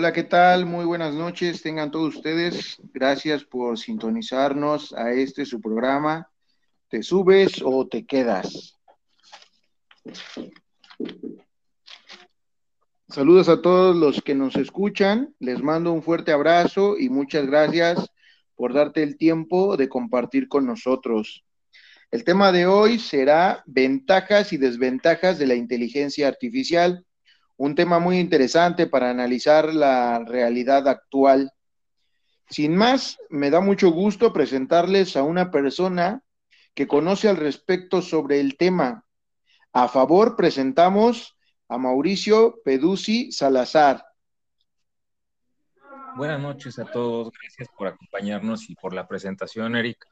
Hola, ¿qué tal? Muy buenas noches, tengan todos ustedes. Gracias por sintonizarnos a este su programa. ¿Te subes o te quedas? Saludos a todos los que nos escuchan. Les mando un fuerte abrazo y muchas gracias por darte el tiempo de compartir con nosotros. El tema de hoy será ventajas y desventajas de la inteligencia artificial un tema muy interesante para analizar la realidad actual. Sin más, me da mucho gusto presentarles a una persona que conoce al respecto sobre el tema. A favor, presentamos a Mauricio Peduzzi Salazar. Buenas noches a todos, gracias por acompañarnos y por la presentación, Eric.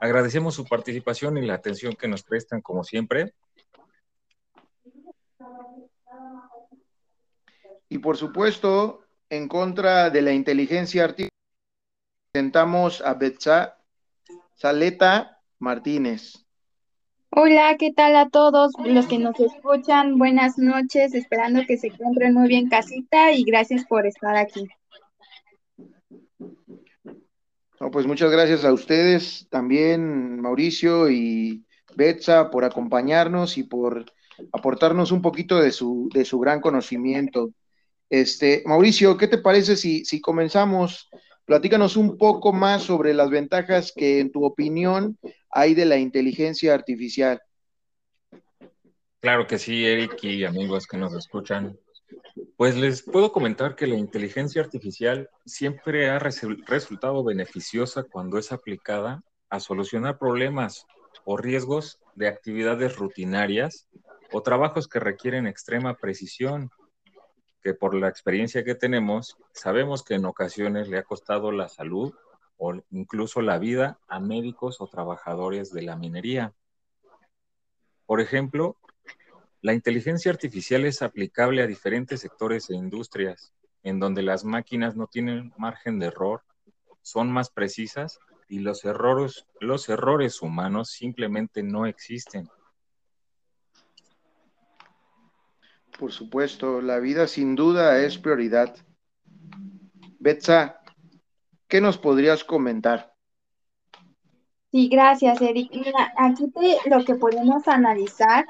Agradecemos su participación y la atención que nos prestan, como siempre. Y por supuesto, en contra de la inteligencia artificial, presentamos a Betsa Saleta Martínez. Hola, ¿qué tal a todos los que nos escuchan? Buenas noches, esperando que se encuentren muy bien casita y gracias por estar aquí. pues muchas gracias a ustedes también, Mauricio y Betsa, por acompañarnos y por aportarnos un poquito de su, de su gran conocimiento. Este, Mauricio, ¿qué te parece si, si comenzamos? Platícanos un poco más sobre las ventajas que, en tu opinión, hay de la inteligencia artificial. Claro que sí, Eric y amigos que nos escuchan. Pues les puedo comentar que la inteligencia artificial siempre ha resultado beneficiosa cuando es aplicada a solucionar problemas o riesgos de actividades rutinarias o trabajos que requieren extrema precisión, que por la experiencia que tenemos, sabemos que en ocasiones le ha costado la salud o incluso la vida a médicos o trabajadores de la minería. Por ejemplo, la inteligencia artificial es aplicable a diferentes sectores e industrias, en donde las máquinas no tienen margen de error, son más precisas y los errores, los errores humanos simplemente no existen. Por supuesto, la vida sin duda es prioridad. Betsa, ¿qué nos podrías comentar? Sí, gracias, Eric. Mira, aquí lo que podemos analizar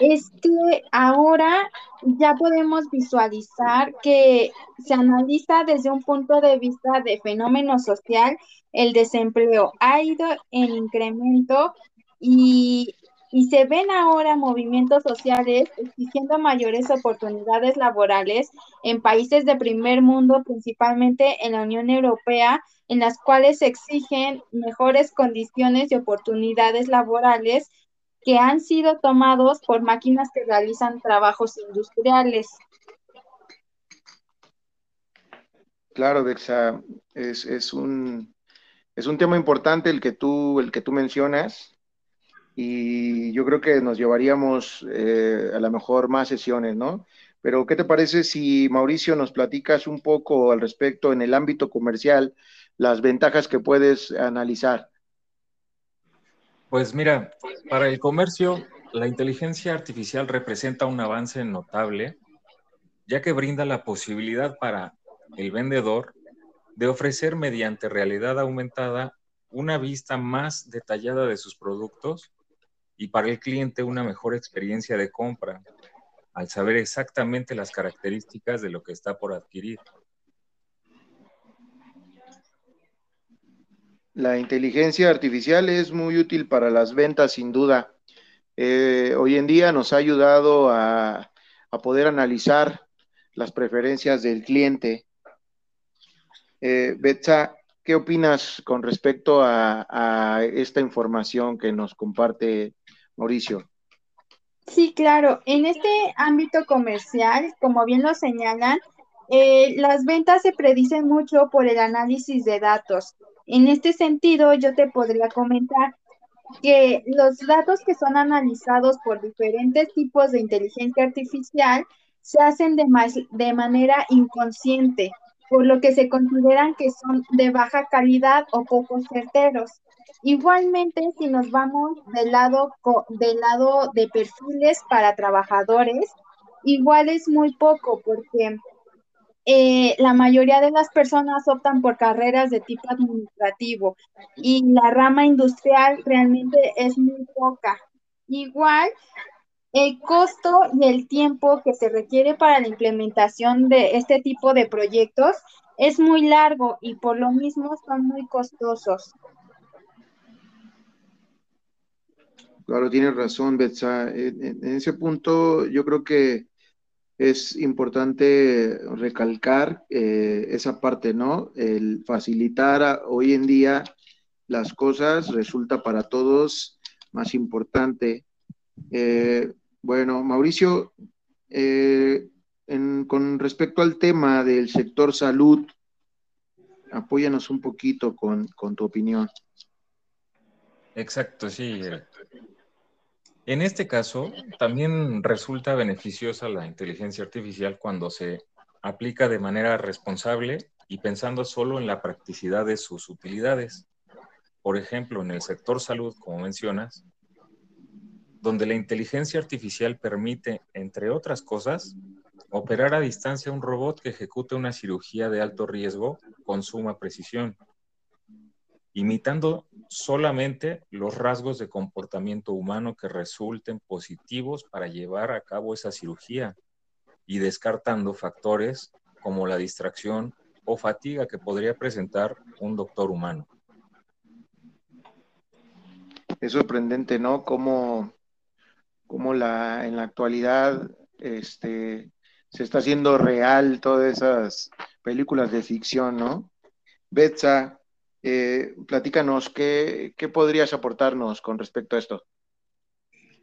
es que ahora ya podemos visualizar que se analiza desde un punto de vista de fenómeno social, el desempleo ha ido en incremento y y se ven ahora movimientos sociales exigiendo mayores oportunidades laborales en países de primer mundo, principalmente en la Unión Europea, en las cuales se exigen mejores condiciones y oportunidades laborales que han sido tomados por máquinas que realizan trabajos industriales. Claro, Dexa, es, un, es un tema importante el que tú, el que tú mencionas y yo creo que nos llevaríamos eh, a lo mejor más sesiones, ¿no? Pero, ¿qué te parece si, Mauricio, nos platicas un poco al respecto en el ámbito comercial, las ventajas que puedes analizar? Pues mira, para el comercio, la inteligencia artificial representa un avance notable, ya que brinda la posibilidad para el vendedor de ofrecer mediante realidad aumentada una vista más detallada de sus productos y para el cliente una mejor experiencia de compra al saber exactamente las características de lo que está por adquirir. La inteligencia artificial es muy útil para las ventas, sin duda. Eh, hoy en día nos ha ayudado a, poder analizar las preferencias del cliente. Eh, Betsa, ¿qué opinas con respecto a, esta información que nos comparte Mauricio. Sí, claro. En este ámbito comercial, como bien lo señalan, eh, las ventas se predicen mucho por el análisis de datos. En este sentido, yo te podría comentar que los datos que son analizados por diferentes tipos de inteligencia artificial se hacen de, de manera inconsciente, por lo que se consideran que son de baja calidad o poco certeros. Igualmente, si nos vamos del lado, del lado de perfiles para trabajadores, igual es muy poco porque eh, la mayoría de las personas optan por carreras de tipo administrativo y la rama industrial realmente es muy poca. Igual, el costo y el tiempo que se requiere para la implementación de este tipo de proyectos es muy largo y por lo mismo son muy costosos. Claro, tienes razón, Betsa. En, ese punto yo creo que es importante recalcar eh, esa parte, ¿no? El facilitar hoy en día las cosas resulta para todos más importante. Eh, bueno, Mauricio, eh, con respecto al tema del sector salud, apóyanos un poquito con, con tu opinión. Exacto, sí. En este caso, también resulta beneficiosa la inteligencia artificial cuando se aplica de manera responsable y pensando solo en la practicidad de sus utilidades. Por ejemplo, en el sector salud, como mencionas, donde la inteligencia artificial permite, entre otras cosas, operar a distancia un robot que ejecute una cirugía de alto riesgo con suma precisión imitando solamente los rasgos de comportamiento humano que resulten positivos para llevar a cabo esa cirugía y descartando factores como la distracción o fatiga que podría presentar un doctor humano. Es sorprendente, ¿no? Cómo la, en la actualidad este, se está haciendo real todas esas películas de ficción, ¿no? Betsa, eh, platícanos, ¿qué, ¿qué podrías aportarnos con respecto a esto?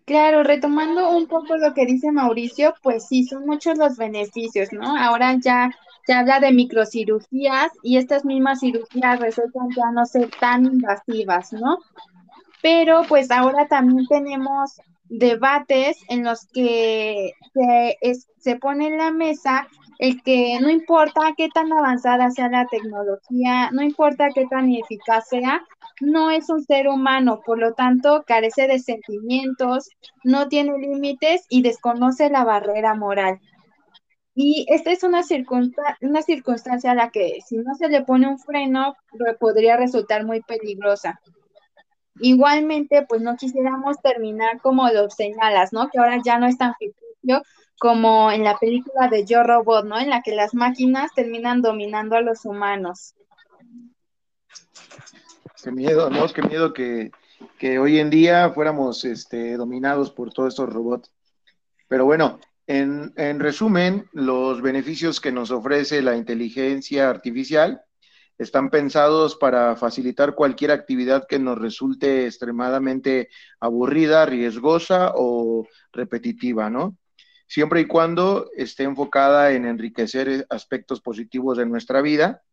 Claro, retomando un poco lo que dice Mauricio, pues sí, son muchos los beneficios, ¿no? Ahora ya se habla de microcirugías y estas mismas cirugías resultan ya no ser tan invasivas, ¿no? Pero pues ahora también tenemos debates en los que se, se pone en la mesa el que no importa qué tan avanzada sea la tecnología, no importa qué tan eficaz sea, no es un ser humano, por lo tanto carece de sentimientos, no tiene límites y desconoce la barrera moral. Y esta es una, una circunstancia a la que si no se le pone un freno podría resultar muy peligrosa. Igualmente, pues no quisiéramos terminar como lo señalas, ¿no? Que ahora ya no es tan ficticio como en la película de Yo Robot, ¿no? En la que las máquinas terminan dominando a los humanos. Qué miedo, ¿no? Qué miedo que, hoy en día fuéramos este, dominados por todos estos robots. Pero bueno, en, en resumen, los beneficios que nos ofrece la inteligencia artificial están pensados para facilitar cualquier actividad que nos resulte extremadamente aburrida, riesgosa o repetitiva, ¿no? Siempre y cuando esté enfocada en enriquecer aspectos positivos de nuestra vida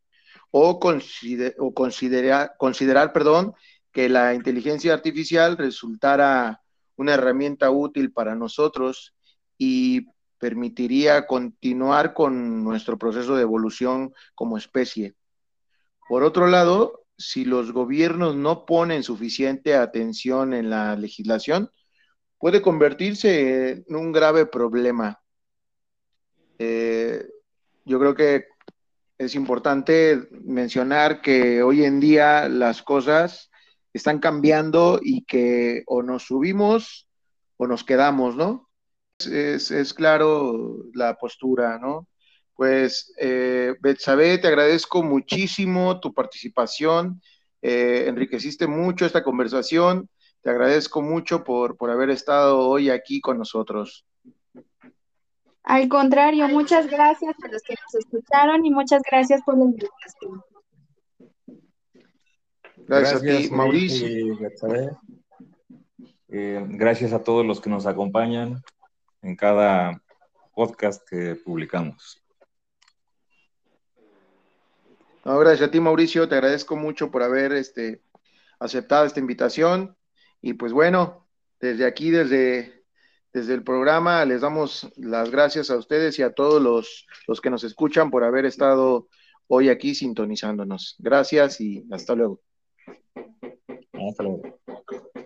o, considerar, considerar perdón, que la inteligencia artificial resultara una herramienta útil para nosotros y permitiría continuar con nuestro proceso de evolución como especie. Por otro lado, si los gobiernos no ponen suficiente atención en la legislación, puede convertirse en un grave problema. Eh, yo creo que es importante mencionar que hoy en día las cosas están cambiando y que o nos subimos o nos quedamos, ¿no? Es, claro la postura, ¿no? Pues, eh, Betsabe, te agradezco muchísimo tu participación. Eh, enriqueciste mucho esta conversación. Te agradezco mucho por, por haber estado hoy aquí con nosotros. Al contrario, muchas gracias a los que nos escucharon y muchas gracias por la invitación. Gracias, a ti, Mauricio. Eh, gracias a todos los que nos acompañan en cada podcast que publicamos. No, gracias a ti, Mauricio. Te agradezco mucho por haber este, aceptado esta invitación. Y pues bueno, desde aquí, desde, desde el programa, les damos las gracias a ustedes y a todos los, los que nos escuchan por haber estado hoy aquí sintonizándonos. Gracias y hasta luego. Hasta luego.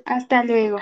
Hasta luego.